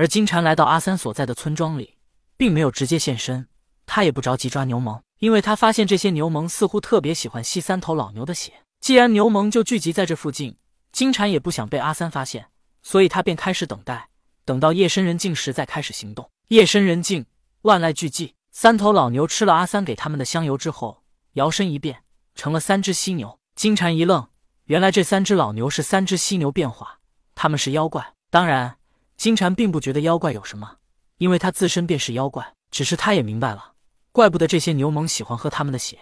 而金蝉来到阿三所在的村庄里，并没有直接现身。他也不着急抓牛虻，因为他发现这些牛虻似乎特别喜欢吸三头老牛的血。既然牛虻就聚集在这附近，金蝉也不想被阿三发现，所以他便开始等待，等到夜深人静时再开始行动。夜深人静，万籁俱寂。三头老牛吃了阿三给他们的香油之后，摇身一变成了三只犀牛。金蝉一愣，原来这三只老牛是三只犀牛变化，他们是妖怪。当然，金蝉并不觉得妖怪有什么，因为他自身便是妖怪。只是他也明白了。怪不得这些牛虻喜欢喝他们的血，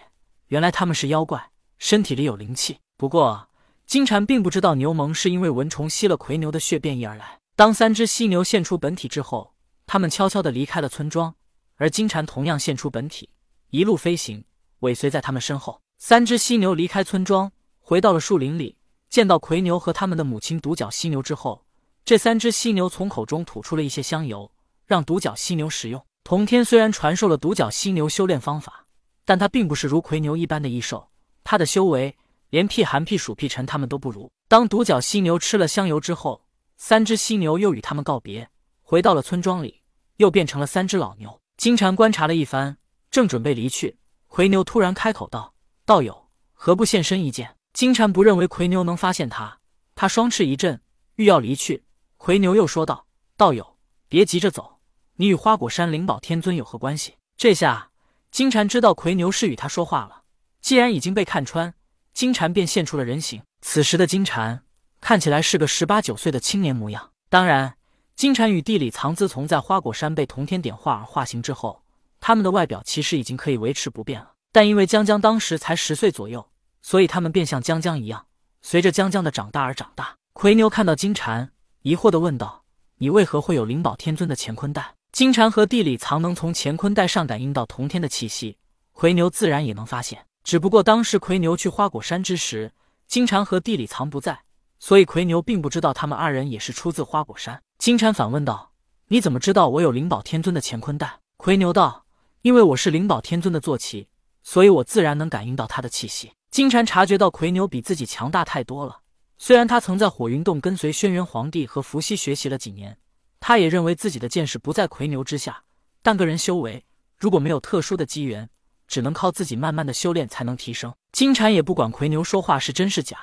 原来他们是妖怪，身体里有灵气。不过金蝉并不知道牛虻是因为蚊虫吸了魁牛的血变异而来。当三只犀牛现出本体之后，他们悄悄地离开了村庄，而金蝉同样现出本体，一路飞行，尾随在他们身后。三只犀牛离开村庄，回到了树林里，见到魁牛和他们的母亲独角犀牛之后，这三只犀牛从口中吐出了一些香油，让独角犀牛食用。童天虽然传授了独角犀牛修炼方法，但他并不是如奎牛一般的异兽，他的修为连屁寒、屁暑、屁沉他们都不如。当独角犀牛吃了香油之后，三只犀牛又与他们告别，回到了村庄里，又变成了三只老牛。金蝉观察了一番，正准备离去，奎牛突然开口道：“道友，何不现身一见？”金蝉不认为奎牛能发现他，他双翅一震，欲要离去。奎牛又说道：“道友，别急着走。”你与花果山灵宝天尊有何关系？这下金蝉知道奎牛是与他说话了。既然已经被看穿，金蝉便现出了人形。此时的金蝉看起来是个十八九岁的青年模样。当然，金蝉与地里藏自从在花果山被同天点化而化形之后，他们的外表其实已经可以维持不变了。但因为江江当时才十岁左右，所以他们便像江江一样，随着江江的长大而长大。奎牛看到金蝉，疑惑地问道：“你为何会有灵宝天尊的乾坤袋？”金蝉和地里藏能从乾坤袋上感应到同天的气息，奎牛自然也能发现。只不过当时奎牛去花果山之时，金蝉和地里藏不在，所以奎牛并不知道他们二人也是出自花果山。金蝉反问道：“你怎么知道我有灵宝天尊的乾坤袋？”奎牛道：“因为我是灵宝天尊的坐骑，所以我自然能感应到他的气息。”金蝉察觉到奎牛比自己强大太多了，虽然他曾在火云洞跟随轩辕皇帝和伏羲学习了几年。他也认为自己的见识不在魁牛之下，但个人修为如果没有特殊的机缘，只能靠自己慢慢的修炼才能提升。金蝉也不管魁牛说话是真是假，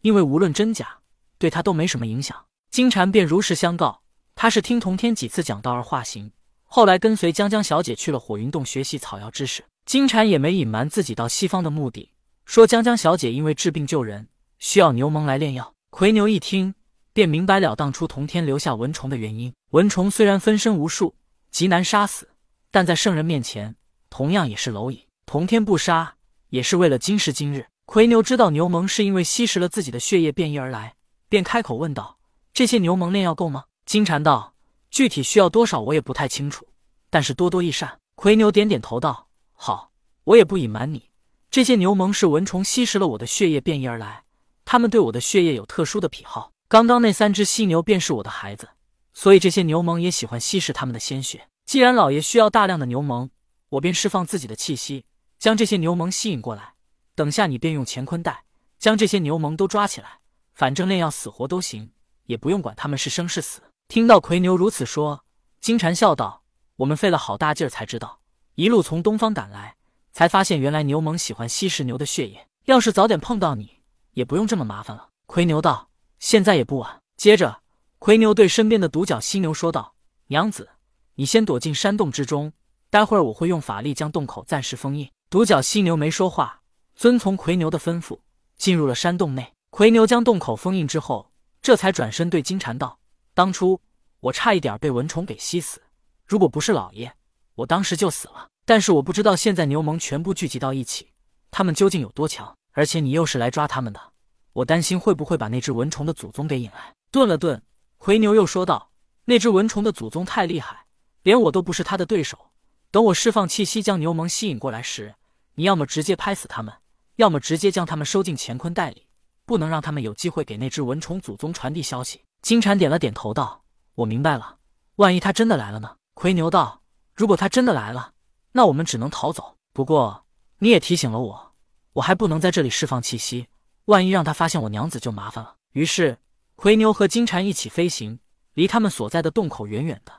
因为无论真假，对他都没什么影响。金蝉便如实相告，他是听童天几次讲道而化形，后来跟随江江小姐去了火云洞学习草药知识。金蝉也没隐瞒自己到西方的目的，说江江小姐因为治病救人，需要牛虻来炼药。魁牛一听。便明白了当初童天留下蚊虫的原因。蚊虫虽然分身无数，极难杀死，但在圣人面前同样也是蝼蚁。童天不杀，也是为了今时今日。魁牛知道牛虻是因为吸食了自己的血液变异而来，便开口问道：“这些牛虻炼药够吗？”金蝉道：“具体需要多少我也不太清楚，但是多多益善。”魁牛点点头道：“好，我也不隐瞒你，这些牛虻是蚊虫吸食了我的血液变异而来，他们对我的血液有特殊的癖好。”刚刚那三只犀牛便是我的孩子，所以这些牛虻也喜欢吸食他们的鲜血。既然老爷需要大量的牛虻，我便释放自己的气息，将这些牛虻吸引过来。等下你便用乾坤袋将这些牛虻都抓起来，反正炼药死活都行，也不用管他们是生是死。听到魁牛如此说，金蝉笑道：“我们费了好大劲儿才知道，一路从东方赶来，才发现原来牛虻喜欢吸食牛的血液。要是早点碰到你，也不用这么麻烦了。”魁牛道。现在也不晚。接着，魁牛对身边的独角犀牛说道：“娘子，你先躲进山洞之中，待会儿我会用法力将洞口暂时封印。”独角犀牛没说话，遵从魁牛的吩咐，进入了山洞内。魁牛将洞口封印之后，这才转身对金蝉道：“当初我差一点被蚊虫给吸死，如果不是老爷，我当时就死了。但是我不知道现在牛虻全部聚集到一起，他们究竟有多强？而且你又是来抓他们的。”我担心会不会把那只蚊虫的祖宗给引来。顿了顿，魁牛又说道：“那只蚊虫的祖宗太厉害，连我都不是他的对手。等我释放气息将牛虻吸引过来时，你要么直接拍死他们，要么直接将他们收进乾坤袋里，不能让他们有机会给那只蚊虫祖宗传递消息。”金蝉点了点头道：“我明白了。万一他真的来了呢？”奎牛道：“如果他真的来了，那我们只能逃走。不过你也提醒了我，我还不能在这里释放气息。”万一让他发现我娘子就麻烦了。于是，魁牛和金蝉一起飞行，离他们所在的洞口远远的。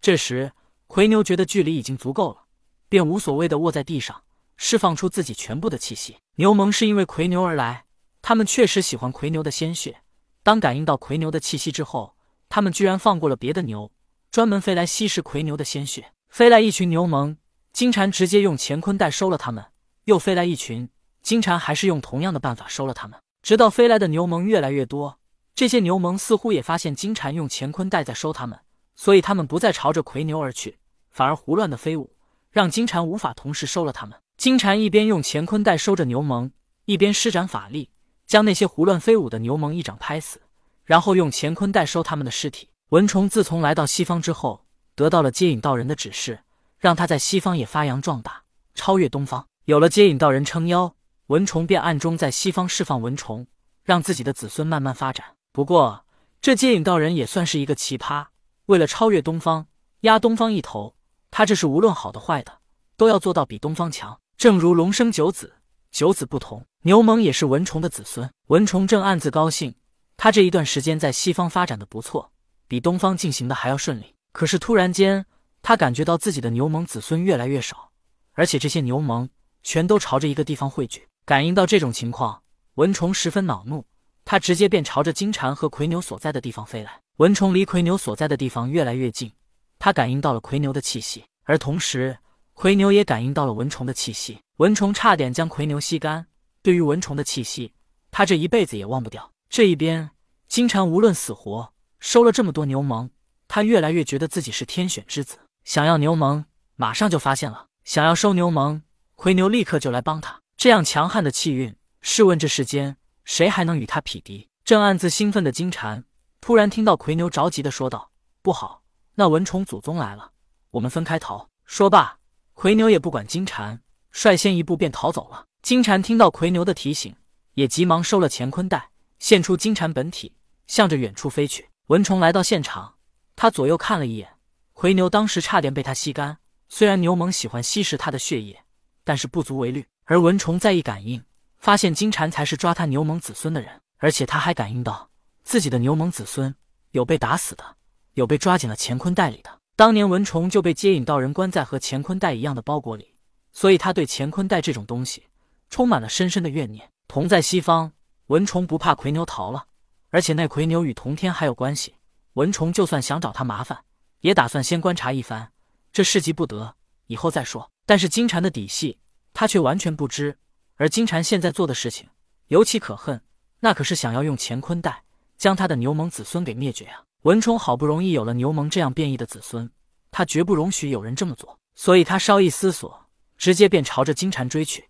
这时，奎牛觉得距离已经足够了，便无所谓的卧在地上，释放出自己全部的气息。牛虻是因为奎牛而来，他们确实喜欢奎牛的鲜血。当感应到奎牛的气息之后，他们居然放过了别的牛，专门飞来吸食奎牛的鲜血。飞来一群牛虻，金蝉直接用乾坤袋收了他们；又飞来一群，金蝉还是用同样的办法收了他们。直到飞来的牛虻越来越多，这些牛虻似乎也发现金蝉用乾坤袋在收他们，所以他们不再朝着奎牛而去，反而胡乱的飞舞，让金蝉无法同时收了他们。金蝉一边用乾坤袋收着牛虻，一边施展法力。将那些胡乱飞舞的牛虻一掌拍死，然后用乾坤袋收他们的尸体。蚊虫自从来到西方之后，得到了接引道人的指示，让他在西方也发扬壮大，超越东方。有了接引道人撑腰，蚊虫便暗中在西方释放蚊虫，让自己的子孙慢慢发展。不过，这接引道人也算是一个奇葩，为了超越东方，压东方一头，他这是无论好的坏的，都要做到比东方强。正如龙生九子。九子不同，牛虻也是蚊虫的子孙。蚊虫正暗自高兴，他这一段时间在西方发展的不错，比东方进行的还要顺利。可是突然间，他感觉到自己的牛虻子孙越来越少，而且这些牛虻全都朝着一个地方汇聚。感应到这种情况，蚊虫十分恼怒，他直接便朝着金蝉和奎牛所在的地方飞来。蚊虫离奎牛所在的地方越来越近，他感应到了奎牛的气息，而同时。奎牛也感应到了蚊虫的气息，蚊虫差点将奎牛吸干。对于蚊虫的气息，他这一辈子也忘不掉。这一边，金蝉无论死活收了这么多牛虻，他越来越觉得自己是天选之子。想要牛虻，马上就发现了；想要收牛虻，奎牛立刻就来帮他。这样强悍的气运，试问这世间谁还能与他匹敌？正暗自兴奋的金蝉突然听到奎牛着急的说道：“不好，那蚊虫祖宗来了，我们分开逃。”说罢。奎牛也不管金蝉，率先一步便逃走了。金蝉听到奎牛的提醒，也急忙收了乾坤袋，现出金蝉本体，向着远处飞去。蚊虫来到现场，他左右看了一眼，奎牛当时差点被他吸干。虽然牛虻喜欢吸食他的血液，但是不足为虑。而蚊虫再一感应，发现金蝉才是抓他牛虻子孙的人，而且他还感应到自己的牛虻子孙有被打死的，有被抓进了乾坤袋里的。当年蚊虫就被接引道人关在和乾坤袋一样的包裹里，所以他对乾坤袋这种东西充满了深深的怨念。同在西方，蚊虫不怕奎牛逃了，而且那奎牛与同天还有关系。蚊虫就算想找他麻烦，也打算先观察一番。这事急不得，以后再说。但是金蝉的底细，他却完全不知。而金蝉现在做的事情尤其可恨，那可是想要用乾坤袋将他的牛虻子孙给灭绝啊！文冲好不容易有了牛虻这样变异的子孙，他绝不容许有人这么做，所以他稍一思索，直接便朝着金蝉追去。